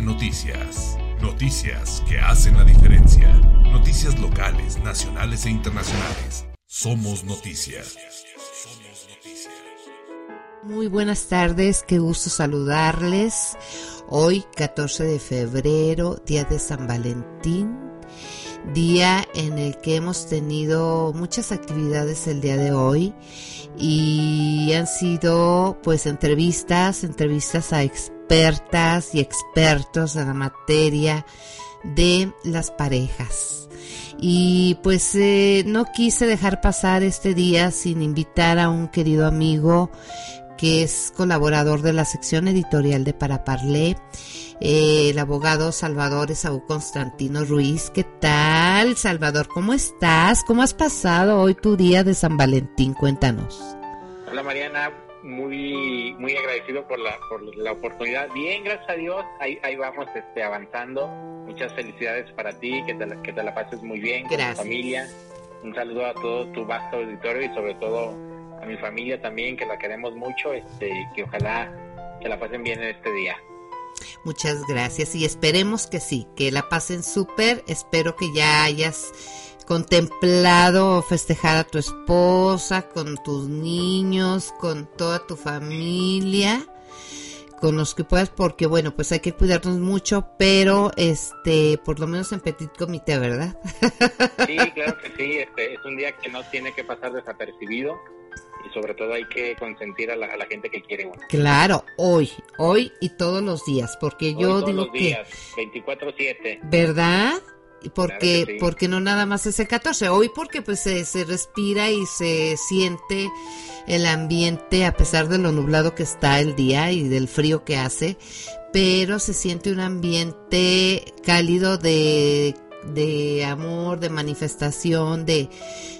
Noticias. Noticias que hacen la diferencia. Noticias locales, nacionales e internacionales. Somos noticias. Muy buenas tardes, qué gusto saludarles. Hoy, 14 de febrero, día de San Valentín, día en el que hemos tenido muchas actividades el día de hoy y han sido pues entrevistas, entrevistas a expertas y expertos en la materia de las parejas. Y pues eh, no quise dejar pasar este día sin invitar a un querido amigo que es colaborador de la sección editorial de Paraparlé, eh, el abogado Salvador Esaú Constantino Ruiz. ¿Qué tal, Salvador? ¿Cómo estás? ¿Cómo has pasado hoy tu día de San Valentín? Cuéntanos. Hola, Mariana. Muy, muy agradecido por la, por la oportunidad. Bien, gracias a Dios. Ahí, ahí vamos este, avanzando. Muchas felicidades para ti, que te la, que te la pases muy bien con tu familia. Un saludo a todo tu vasto auditorio y sobre todo a mi familia también, que la queremos mucho, este, que ojalá que la pasen bien en este día. Muchas gracias y esperemos que sí, que la pasen súper. Espero que ya hayas contemplado festejar a tu esposa, con tus niños, con toda tu familia, con los que puedas, porque bueno, pues hay que cuidarnos mucho, pero este, por lo menos en petit comité, ¿verdad? Sí, claro que sí, este, es un día que no tiene que pasar desapercibido y sobre todo hay que consentir a la, gente que quiere uno. Claro, hoy, hoy y todos los días, porque yo todos digo los días, 24/7. ¿Verdad? Porque, porque no nada más es el 14, hoy porque pues se, se respira y se siente el ambiente a pesar de lo nublado que está el día y del frío que hace, pero se siente un ambiente cálido de de amor, de manifestación, de,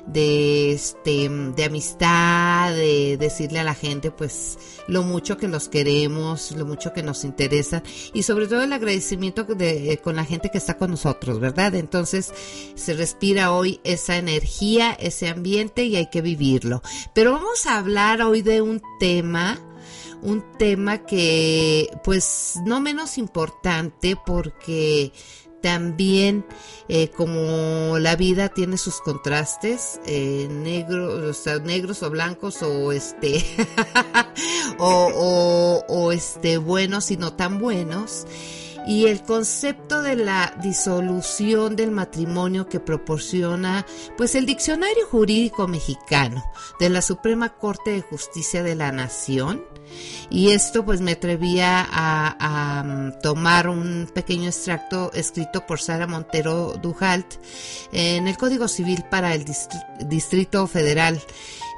de, este, de amistad, de decirle a la gente pues lo mucho que los queremos, lo mucho que nos interesa y sobre todo el agradecimiento de, con la gente que está con nosotros, ¿verdad? Entonces se respira hoy esa energía, ese ambiente y hay que vivirlo. Pero vamos a hablar hoy de un tema un tema que pues no menos importante porque también eh, como la vida tiene sus contrastes eh, negros o negros o blancos o este o, o, este buenos y no tan buenos. Y el concepto de la disolución del matrimonio que proporciona pues el diccionario jurídico mexicano de la Suprema Corte de Justicia de la Nación y esto pues me atrevía a, mm, tomar un pequeño extracto escrito por Sara Montero Dujalt en el Código Civil para el Distrito Federal.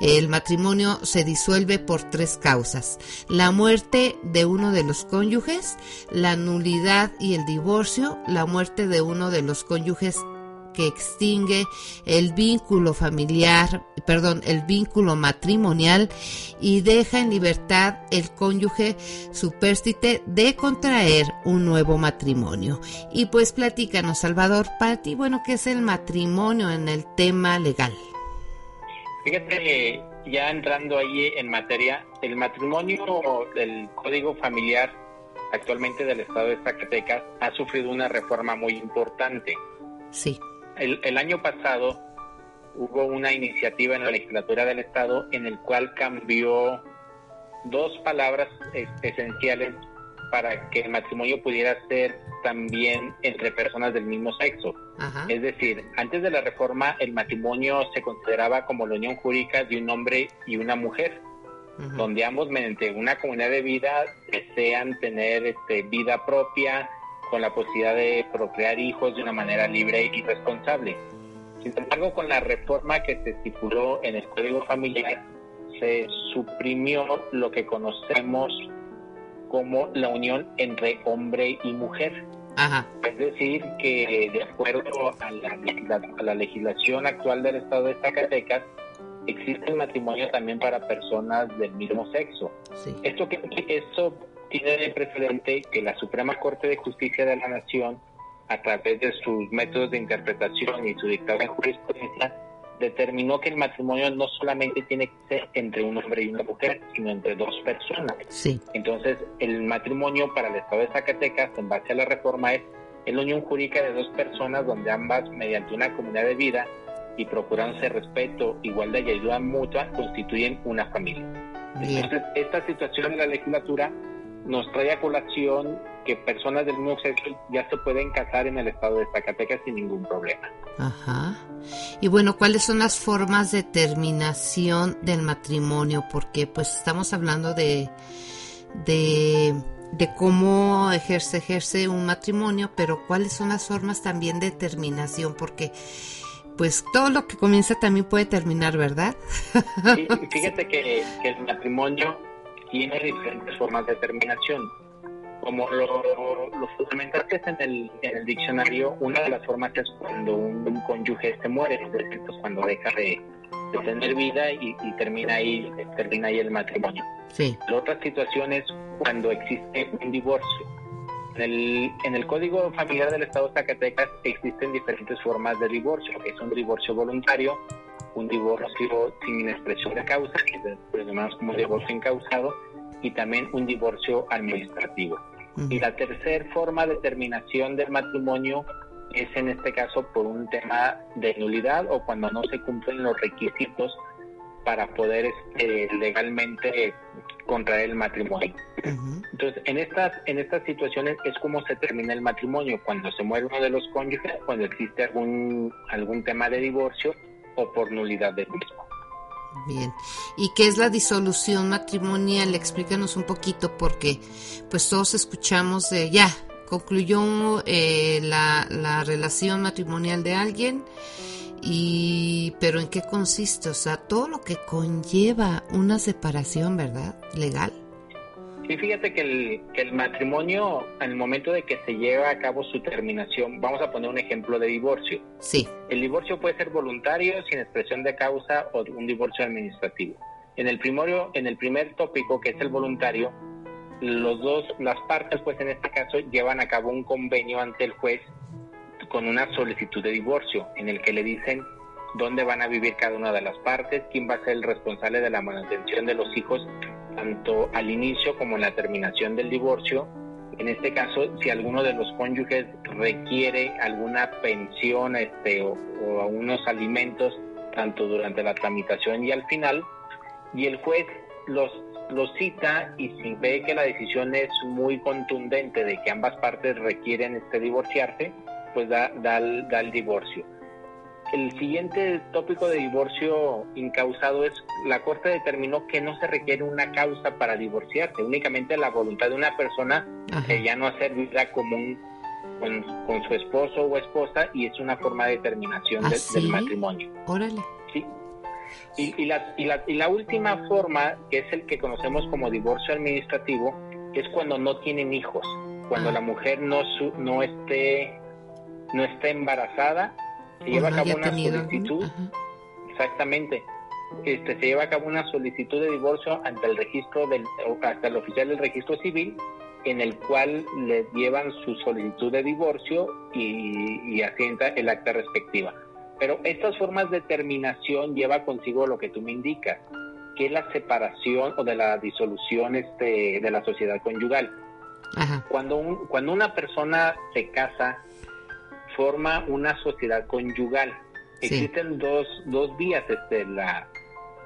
El matrimonio se disuelve por tres causas. La muerte de uno de los cónyuges, la nulidad y el divorcio, la muerte de uno de los cónyuges que extingue el vínculo familiar, perdón, el vínculo matrimonial y deja en libertad el cónyuge supérstite de contraer un nuevo matrimonio. Y pues platícanos, Salvador, para ti, bueno, ¿qué es el matrimonio en el tema legal? Fíjate, ya entrando ahí en materia, el matrimonio del Código Familiar actualmente del Estado de Zacatecas ha sufrido una reforma muy importante. Sí el, año pasado hubo una iniciativa en la legislatura del Estado en el cual cambió dos palabras esenciales para que el matrimonio pudiera ser también entre personas del mismo sexo. Es decir, antes de la reforma el matrimonio se consideraba como la unión jurídica de un hombre y una mujer, donde ambos mediante una comunidad de vida desean tener este, vida propia, con la posibilidad de procrear hijos de una manera libre y responsable. Sin embargo, con la reforma que se estipuló en el Código Familiar, se suprimió lo que conocemos como la unión entre hombre y mujer. Es decir, que de acuerdo a la, legislación actual del Estado de Zacatecas, existe el matrimonio también para personas del mismo sexo. Esto que esto tiene de precedente que la Suprema Corte de Justicia de la Nación, a través de sus métodos de interpretación y su dictado en jurisprudencia, determinó que el matrimonio no solamente tiene que ser entre un hombre y una mujer, sino entre dos personas. Sí. Entonces, el matrimonio para el Estado de Zacatecas, en base a la reforma, es la unión jurídica de dos personas donde ambas, mediante una comunidad de vida y procurándose respeto, igualdad y ayuda mutua, constituyen una familia. Entonces, esta situación en la legislatura nos trae a colación que personas del mismo sexo ya se pueden casar en el estado de Zacatecas sin ningún problema. Ajá. Y bueno, ¿cuáles son las formas de terminación del matrimonio? Porque pues estamos hablando de, de, de cómo ejerce, ejerce un matrimonio, pero ¿cuáles son las formas también de terminación? Porque pues todo lo que comienza también puede terminar, ¿verdad? Sí, fíjate que, que el matrimonio tiene diferentes formas de terminación. Como lo, lo fundamentaste en el, en el diccionario, una de las formas es cuando un, cónyuge se muere, es decir, pues cuando deja de, tener vida y, termina ahí termina ahí el matrimonio. Sí. La otra situación es cuando existe un divorcio. En el, en el Código Familiar del Estado de Zacatecas existen diferentes formas de divorcio, que es un divorcio voluntario, un divorcio sin expresión de causa, que llamamos como divorcio incausado, y también un divorcio administrativo. Y la tercera forma de terminación del matrimonio es en este caso por un tema de nulidad o cuando no se cumplen los requisitos para poder este, legalmente contraer el matrimonio. Entonces, en estas, en estas situaciones es como se termina el matrimonio, cuando se muere uno de los cónyuges, cuando existe algún, algún tema de divorcio o por nulidad del mismo. Bien. ¿Y qué es la disolución matrimonial? Explícanos un poquito porque pues todos escuchamos de ya, concluyó eh, la, la relación matrimonial de alguien y pero en qué consiste, o sea, todo lo que conlleva una separación, ¿verdad? Legal. Sí, fíjate que el, que el matrimonio, al momento de que se lleva a cabo su terminación, vamos a poner un ejemplo de divorcio. Sí. El divorcio puede ser voluntario, sin expresión de causa o un divorcio administrativo. En el primario, en el primer tópico, que es el voluntario, los dos, las partes, pues en este caso, llevan a cabo un convenio ante el juez con una solicitud de divorcio, en el que le dicen dónde van a vivir cada una de las partes, quién va a ser el responsable de la manutención de los hijos tanto al inicio como en la terminación del divorcio. En este caso, si alguno de los cónyuges requiere alguna pensión este, o, o unos alimentos, tanto durante la tramitación y al final, y el juez los, los cita y si ve que la decisión es muy contundente de que ambas partes requieren este divorciarse, pues da, da, da el divorcio. El siguiente tópico de divorcio incausado es la Corte determinó que no se requiere una causa para divorciarse, únicamente la voluntad de una persona que ya no hacer vida común con, con, su esposo o esposa y es una forma de terminación ¿Ah, de, sí? del matrimonio. Órale. Sí. Y, y, la, y, la, y la última forma, que es el que conocemos como divorcio administrativo, es cuando no tienen hijos, cuando Ah. la mujer no, su, no esté no esté embarazada, se lleva no a cabo una solicitud, exactamente, este, se lleva a cabo una solicitud de divorcio ante el registro del, hasta el oficial del registro civil, en el cual le llevan su solicitud de divorcio y, y asienta el acta respectiva. Pero estas formas de terminación lleva consigo lo que tú me indicas, que es la separación o de la disolución este, de la sociedad conyugal. Ajá. Cuando, un- cuando una persona se casa, forma una sociedad conyugal. Sí. Existen dos, dos vías, este, la,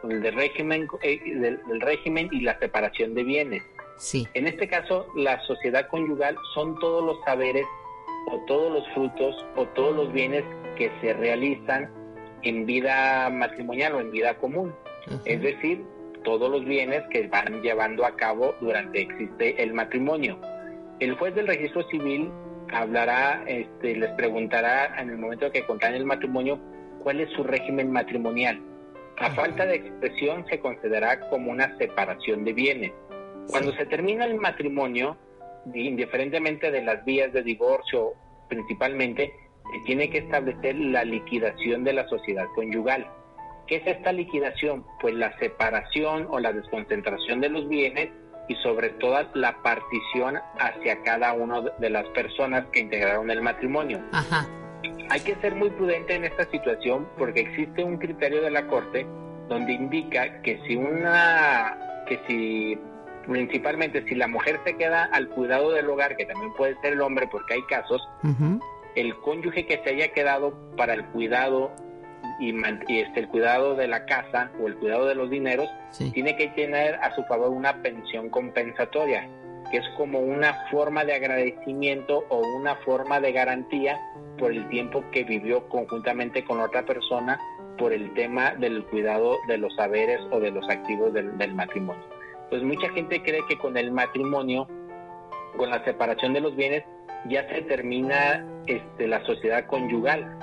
el régimen, eh, del, del régimen y la separación de bienes. Sí. En este caso, la sociedad conyugal son todos los saberes o todos los frutos o todos los bienes que se realizan en vida matrimonial o en vida común. Es decir, todos los bienes que van llevando a cabo durante existe el matrimonio. El juez del registro civil hablará, este, les preguntará en el momento que contraen el matrimonio cuál es su régimen matrimonial. A falta de expresión se considerará como una separación de bienes. Cuando se termina el matrimonio, indiferentemente de las vías de divorcio principalmente, se tiene que establecer la liquidación de la sociedad conyugal. ¿Qué es esta liquidación? Pues la separación o la desconcentración de los bienes y sobre todo la partición hacia cada una de las personas que integraron el matrimonio. Ajá. Hay que ser muy prudente en esta situación porque existe un criterio de la Corte donde indica que si una, que si principalmente si la mujer se queda al cuidado del hogar, que también puede ser el hombre porque hay casos, el cónyuge que se haya quedado para el cuidado y, este, el cuidado de la casa o el cuidado de los dineros, tiene que tener a su favor una pensión compensatoria, que es como una forma de agradecimiento o una forma de garantía por el tiempo que vivió conjuntamente con otra persona por el tema del cuidado de los saberes o de los activos del, matrimonio. Pues mucha gente cree que con el matrimonio, con la separación de los bienes, ya se termina este, la sociedad conyugal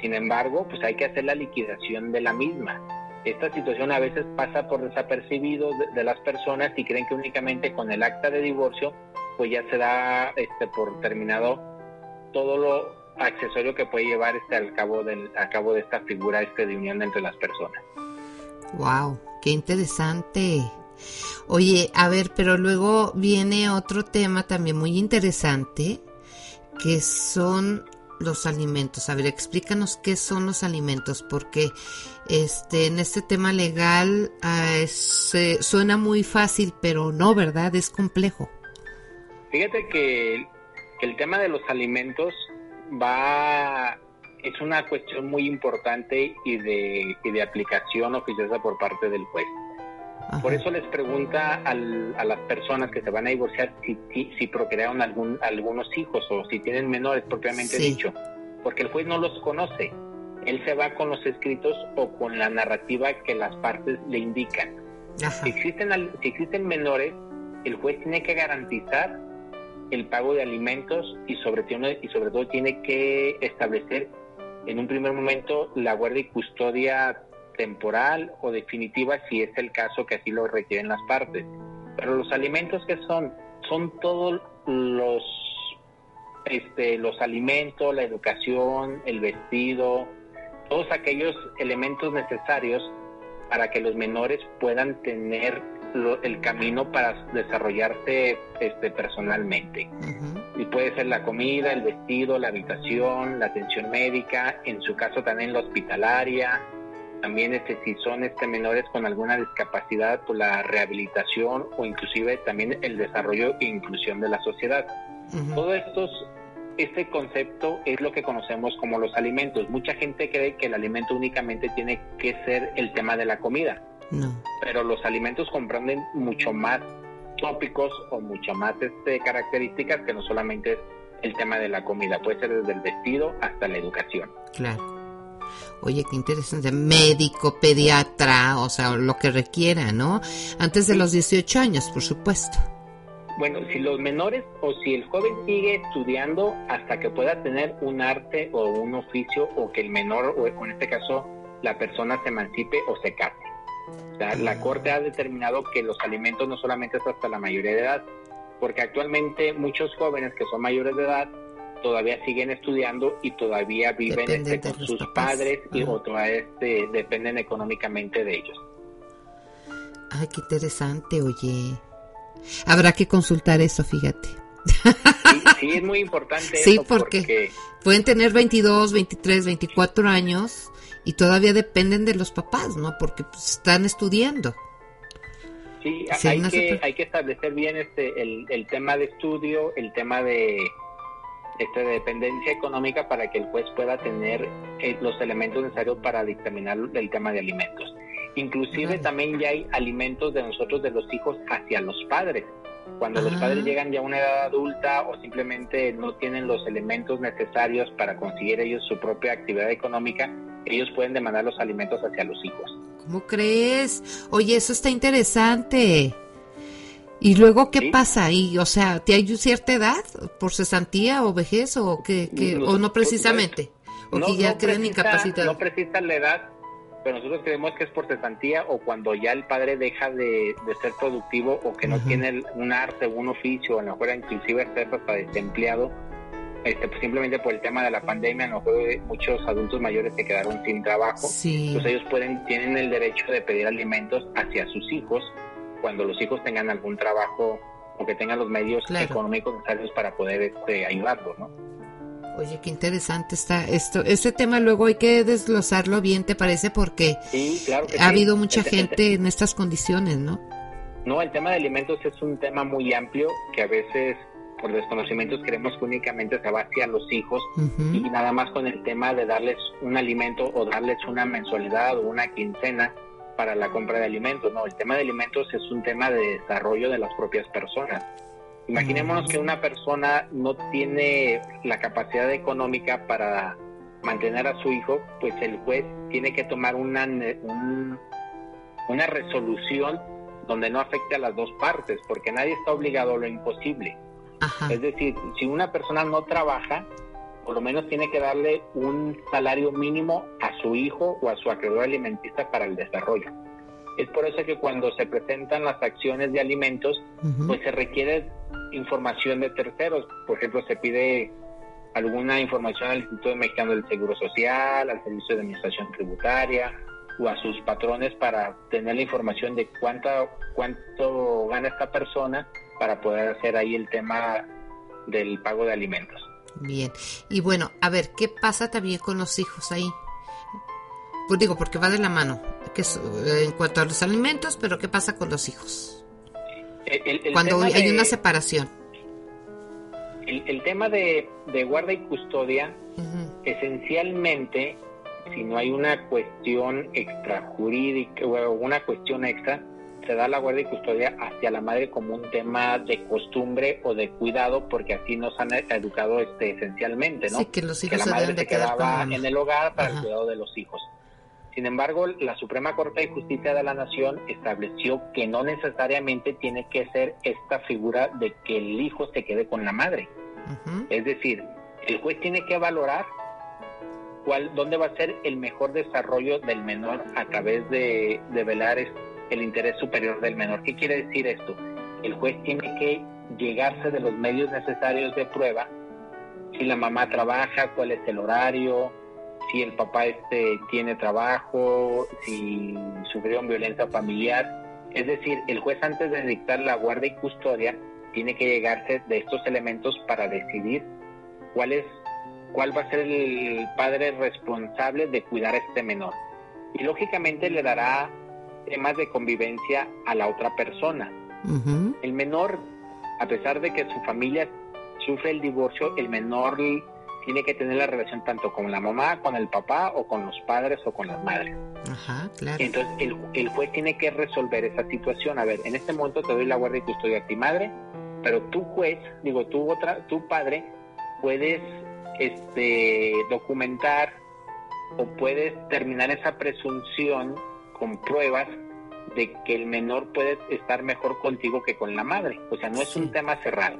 sin embargo, pues hay que hacer la liquidación de la misma. Esta situación a veces pasa por desapercibido de, las personas y creen que únicamente con el acta de divorcio pues ya se da este, por terminado todo lo accesorio que puede llevar este al cabo del a cabo de esta figura este de unión entre las personas. Wow, qué interesante. Oye, a ver, pero luego viene otro tema también muy interesante que son los alimentos. A ver, explícanos qué son los alimentos, porque este en este tema legal ah, suena muy fácil, pero no, ¿verdad? Es complejo. Fíjate que el, tema de los alimentos va es una cuestión muy importante y de, y de aplicación oficiosa por parte del juez. Por eso les pregunta a las personas que se van a divorciar si, si, procrearon algún, algunos hijos o si tienen menores propiamente dicho, porque el juez no los conoce. Él se va con los escritos o con la narrativa que las partes le indican. Si existen, si existen menores, el juez tiene que garantizar el pago de alimentos y sobre, y sobre todo tiene que establecer en un primer momento la guardia y custodia temporal o definitiva si es el caso que así lo requieren las partes. Pero los alimentos que son, son todos los, este, los alimentos, la educación, el vestido, todos aquellos elementos necesarios para que los menores puedan tener el camino para desarrollarse este, personalmente. Y puede ser la comida, el vestido, la habitación, la atención médica, en su caso también la hospitalaria, también este, si son este, menores con alguna discapacidad, por la rehabilitación o inclusive también el desarrollo e inclusión de la sociedad. Todo esto, este concepto es lo que conocemos como los alimentos. Mucha gente cree que el alimento únicamente tiene que ser el tema de la comida. No. Pero los alimentos comprenden mucho más tópicos o mucho más este, características que no solamente es el tema de la comida, puede ser desde el vestido hasta la educación. Claro. Oye, qué interesante. Médico, pediatra, o sea, lo que requiera, ¿no? Antes de los 18 años, por supuesto. Bueno, si los menores o si el joven sigue estudiando hasta que pueda tener un arte o un oficio o que el menor o en este caso la persona se emancipe o se case. O sea, la Corte ha determinado que los alimentos no solamente es hasta la mayoría de edad, porque actualmente muchos jóvenes que son mayores de edad todavía siguen estudiando y todavía viven este, con sus padres y o todavía este, dependen económicamente de ellos. Ay, qué interesante, oye. Habrá que consultar eso, fíjate. Sí, es muy importante. sí, porque, pueden tener 22, 23, 24 años y todavía dependen de los papás, ¿no? Porque pues, están estudiando. Sí, hay, que, hay que establecer bien este el, el tema de estudio, el tema de esta dependencia económica para que el juez pueda tener eh, los elementos necesarios para dictaminar el tema de alimentos. Inclusive también ya hay alimentos de nosotros, de los hijos, hacia los padres. Cuando los padres ah. llegan ya a una edad adulta o simplemente no tienen los elementos necesarios para conseguir ellos su propia actividad económica, ellos pueden demandar los alimentos hacia los hijos. ¿Cómo crees? Oye, eso está interesante. ¿Y luego qué pasa ahí? O sea, ¿te hay cierta edad por cesantía o vejez o que, o no precisamente? ¿O que ya creen incapacitados? No precisa la edad, pero nosotros creemos que es por cesantía o cuando ya el padre deja de, ser productivo o que no tiene un arte, un oficio, a lo mejor inclusive está hasta desempleado, este, pues simplemente por el tema de la pandemia, a lo mejor muchos adultos mayores se quedaron sin trabajo, sí. pues ellos pueden, tienen el derecho de pedir alimentos hacia sus hijos cuando los hijos tengan algún trabajo o que tengan los medios económicos necesarios para poder este, ayudarlos, ¿no? Oye, qué interesante está esto. Este tema luego hay que desglosarlo bien, ¿te parece? Porque ha habido mucha gente en estas condiciones, ¿no? No, el tema de alimentos es un tema muy amplio que a veces por desconocimientos creemos que únicamente se va hacia los hijos y nada más con el tema de darles un alimento o darles una mensualidad o una quincena para la compra de alimentos. No, el tema de alimentos es un tema de desarrollo de las propias personas. Imaginémonos que una persona no tiene la capacidad económica para mantener a su hijo, pues el juez tiene que tomar una, una resolución donde no afecte a las dos partes, porque nadie está obligado a lo imposible. Es decir, si una persona no trabaja, por lo menos tiene que darle un salario mínimo a su hijo o a su acreedor alimentista para el desarrollo. Es por eso que cuando se presentan las acciones de alimentos, pues se requiere información de terceros. Por ejemplo, se pide alguna información al Instituto Mexicano del Seguro Social, al Servicio de Administración Tributaria, o a sus patrones para tener la información de cuánta, cuánto gana esta persona para poder hacer ahí el tema del pago de alimentos. Bien, y bueno, a ver, ¿qué pasa también con los hijos ahí? Pues digo, porque va de la mano, que eh, en cuanto a los alimentos, pero ¿qué pasa con los hijos? Cuando hay una separación. El, tema de, guarda y custodia, esencialmente si no hay una cuestión extrajurídica o una cuestión extra, se da la guardia y custodia hacia la madre como un tema de costumbre o de cuidado, porque así nos han educado este esencialmente, ¿no? que los hijos la madre se, quedaba en el hogar para el cuidado de los hijos. Sin embargo, la Suprema Corte de Justicia de la Nación estableció que no necesariamente tiene que ser esta figura de que el hijo se quede con la madre. Es decir, el juez tiene que valorar dónde va a ser el mejor desarrollo del menor a través de, velar el interés superior del menor. ¿Qué quiere decir esto? El juez tiene que llegarse de los medios necesarios de prueba, si la mamá trabaja, cuál es el horario, si el papá este tiene trabajo, si sufrieron violencia familiar. Es decir, el juez antes de dictar la guardia y custodia tiene que llegarse de estos elementos para decidir cuál es cuál va a ser el padre responsable de cuidar a este menor. Y lógicamente le dará temas de convivencia a la otra persona. El menor, a pesar de que su familia sufre el divorcio, el menor tiene que tener la relación tanto con la mamá, con el papá o con los padres o con las madres. Ajá, claro. Entonces el, el, juez tiene que resolver esa situación. A ver, en este momento te doy la guardia y custodia a ti madre, pero tu juez, digo, tú otra, tu padre, puedes este, documentar o puedes terminar esa presunción con pruebas de que el menor puede estar mejor contigo que con la madre. O sea, no es un tema cerrado.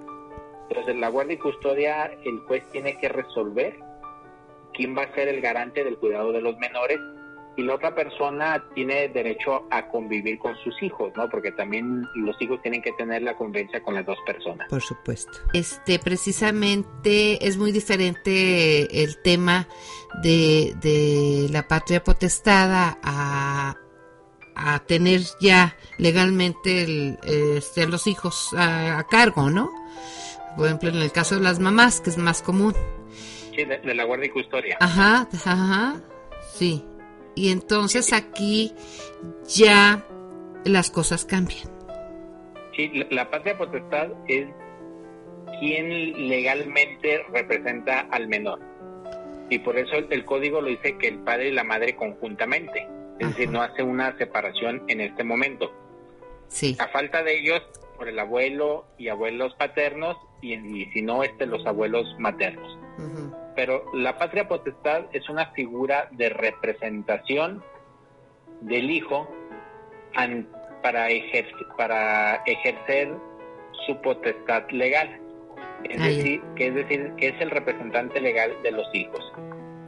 Entonces, la guardia y custodia, el juez tiene que resolver quién va a ser el garante del cuidado de los menores y la otra persona tiene derecho a convivir con sus hijos, ¿no? Porque también los hijos tienen que tener la convivencia con las dos personas. Por supuesto. Este, precisamente es muy diferente el tema de, de la patria potestada a, a tener ya legalmente el, este, los hijos a, cargo, ¿no? Por ejemplo, en el caso de las mamás, que es más común. Sí, de, de la guardia y custodia. Ajá, ajá, sí. Y entonces aquí ya las cosas cambian. Sí, la, patria potestad es quien legalmente representa al menor. Y por eso el, código lo dice que el padre y la madre conjuntamente. Es decir, no hace una separación en este momento. Sí. A falta de ellos, por el abuelo y abuelos paternos, y, si no, este, los abuelos maternos pero la patria potestad es una figura de representación del hijo para, para ejercer su potestad legal. Es decir, que es decir, que es el representante legal de los hijos.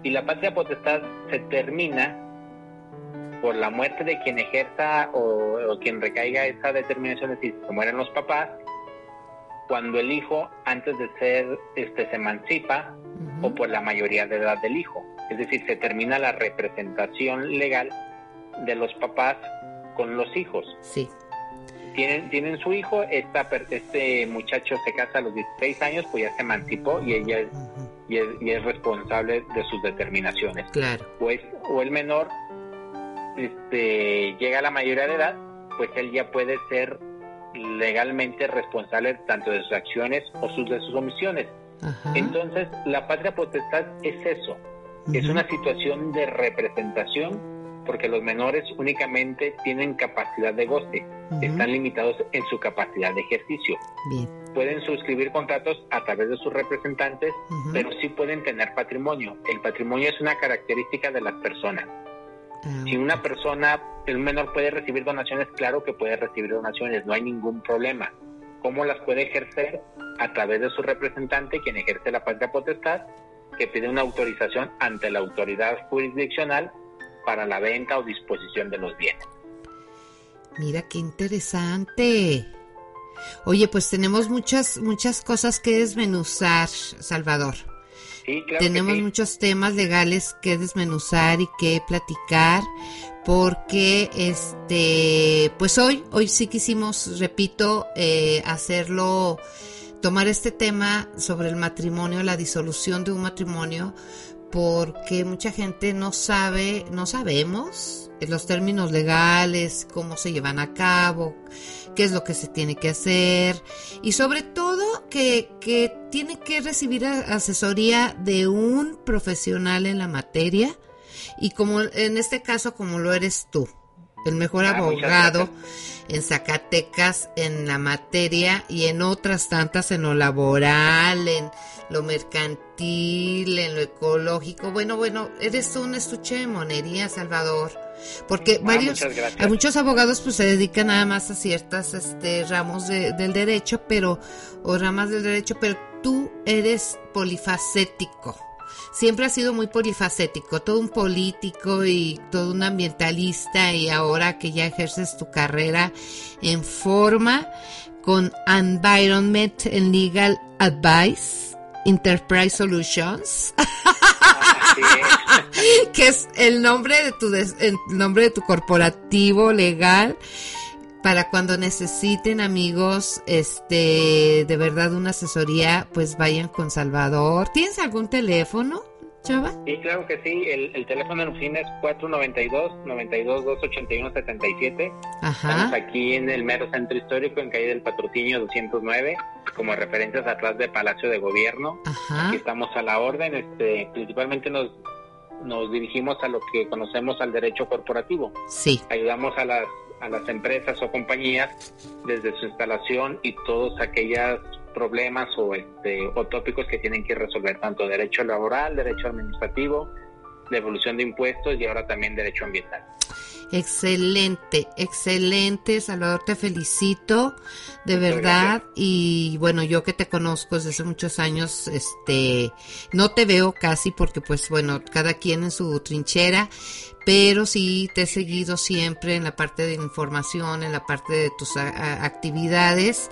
Y la patria potestad se termina por la muerte de quien ejerza o, quien recaiga esa determinación, es decir, se mueren los papás, cuando el hijo, antes de ser, este, se emancipa, o por la mayoría de edad del hijo. Es decir, se termina la representación legal de los papás con los hijos. Sí. Tienen, tienen su hijo, esta, este muchacho se casa a los 16 años, pues ya se emancipó y ella y es, y es responsable de sus determinaciones. Claro. Pues, o el menor este, llega a la mayoría de edad, pues él ya puede ser legalmente responsable tanto de sus acciones o sus, de sus omisiones. Ajá. Entonces, la patria potestad es eso, es una situación de representación porque los menores únicamente tienen capacidad de goce, están limitados en su capacidad de ejercicio. Bien. Pueden suscribir contratos a través de sus representantes, pero sí pueden tener patrimonio. El patrimonio es una característica de las personas. Ah, Si una persona, el menor puede recibir donaciones, claro que puede recibir donaciones, no hay ningún problema. ¿Cómo las puede ejercer? A través de su representante, quien ejerce la patria potestad, que pide una autorización ante la autoridad jurisdiccional para la venta o disposición de los bienes. Mira qué interesante. Oye, pues tenemos muchas muchas cosas que desmenuzar, Salvador. Sí, claro tenemos sí. muchos temas legales que desmenuzar y que platicar porque este pues hoy hoy sí quisimos repito eh, hacerlo tomar este tema sobre el matrimonio la disolución de un matrimonio porque mucha gente no sabe no sabemos los términos legales cómo se llevan a cabo qué es lo que se tiene que hacer y sobre todo que, que tiene que recibir asesoría de un profesional en la materia y como en este caso como lo eres tú, el mejor Ah, abogado en Zacatecas en la materia y en otras tantas en lo laboral, en lo mercantil, en lo ecológico. Bueno, bueno, eres un estuche de monería, Salvador. Porque Ah, varios, hay muchos abogados pues se dedican nada más a ciertas este ramos de- del derecho, pero o ramas del derecho, pero tú eres polifacético. Siempre has sido muy polifacético, todo un político y todo un ambientalista y ahora que ya ejerces tu carrera en forma con Environment and Legal Advice, Enterprise Solutions, Así es. que es el nombre de tu des- el nombre de tu corporativo legal para cuando necesiten amigos este de verdad una asesoría pues vayan con Salvador ¿tienes algún teléfono chava? Sí, claro que sí. El, el teléfono en oficina es 492-92-281-77. ajá Estamos aquí en el mero centro histórico, en calle del Patrocinio 209, como referencias atrás de Palacio de Gobierno. ajá Aquí estamos a la orden. Este, principalmente nos, nos dirigimos a lo que conocemos al derecho corporativo. sí Ayudamos a las, a las empresas o compañías desde su instalación y todos aquellos problemas o, este, o tópicos que tienen que resolver, tanto derecho laboral, derecho administrativo, devolución de impuestos y ahora también derecho ambiental. Excelente, excelente, Salvador, te felicito, de Muchas verdad. Y bueno, yo que te conozco desde hace muchos años, este, no te veo casi porque pues bueno, cada quien en su trinchera, pero sí te he seguido siempre en la parte de información, en la parte de tus actividades.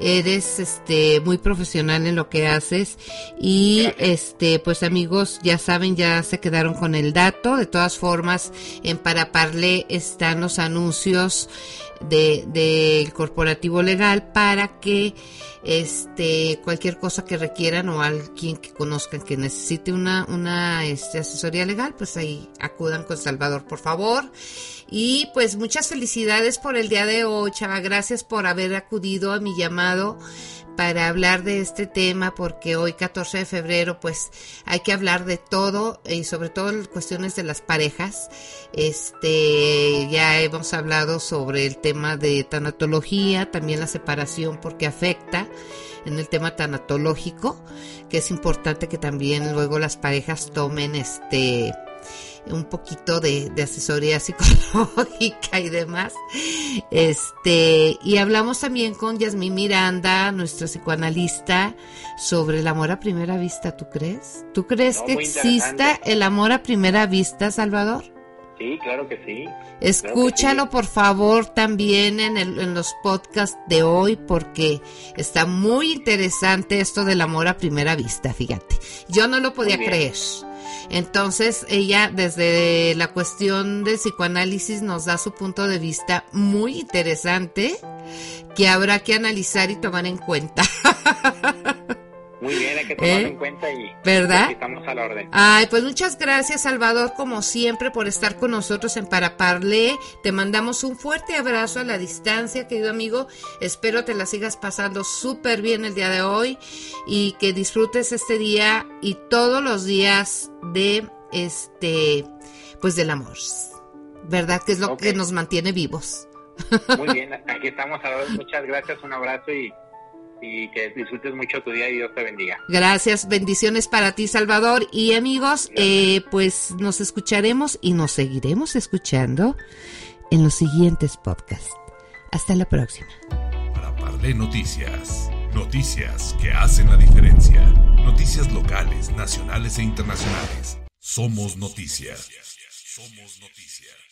Eres este muy profesional en lo que haces y este pues amigos ya saben ya se quedaron con el dato. De todas formas en Paraparle están los anuncios de del corporativo legal para que este cualquier cosa que requieran o alguien que conozcan que necesite una una este, asesoría legal pues ahí acudan con Salvador por favor. Y pues muchas felicidades por el día de hoy chava. Gracias por haber acudido a mi llamado para hablar de este tema porque hoy 14 de febrero pues hay que hablar de todo y sobre todo cuestiones de las parejas. Este ya hemos hablado sobre el tema de tanatología también la separación porque afecta en el tema tanatológico que es importante que también luego las parejas tomen este un poquito de, de asesoría psicológica y demás. Este, y hablamos también con Yasmín Miranda, nuestra psicoanalista, sobre el amor a primera vista, ¿tú crees? ¿Tú crees No, que exista el amor a primera vista, Salvador? Sí, claro que sí. Escúchalo sí. por favor también en, el- en los podcasts de hoy porque está muy interesante esto del amor a primera vista, fíjate. Yo no lo podía creer. Entonces ella desde la cuestión del psicoanálisis nos da su punto de vista muy interesante que habrá que analizar y tomar en cuenta. Muy bien, hay que tomarlo ¿Eh? en cuenta y ¿Verdad? estamos a la orden. Ay, pues muchas gracias, Salvador, como siempre, por estar con nosotros en Paraparle. Te mandamos un fuerte abrazo a la distancia, querido amigo. Espero te la sigas pasando súper bien el día de hoy y que disfrutes este día y todos los días de este, pues del amor. ¿Verdad? Que es lo que nos mantiene vivos. Muy bien, aquí estamos a la orden. Muchas gracias, un abrazo y, y que disfrutes mucho tu día y Dios te bendiga. Gracias, bendiciones para ti, Salvador. Y amigos, eh, pues nos escucharemos y nos seguiremos escuchando en los siguientes podcasts. Hasta la próxima. Para Parlé Noticias. Noticias que hacen la diferencia. Noticias locales, nacionales e internacionales. Somos noticias. Somos noticias.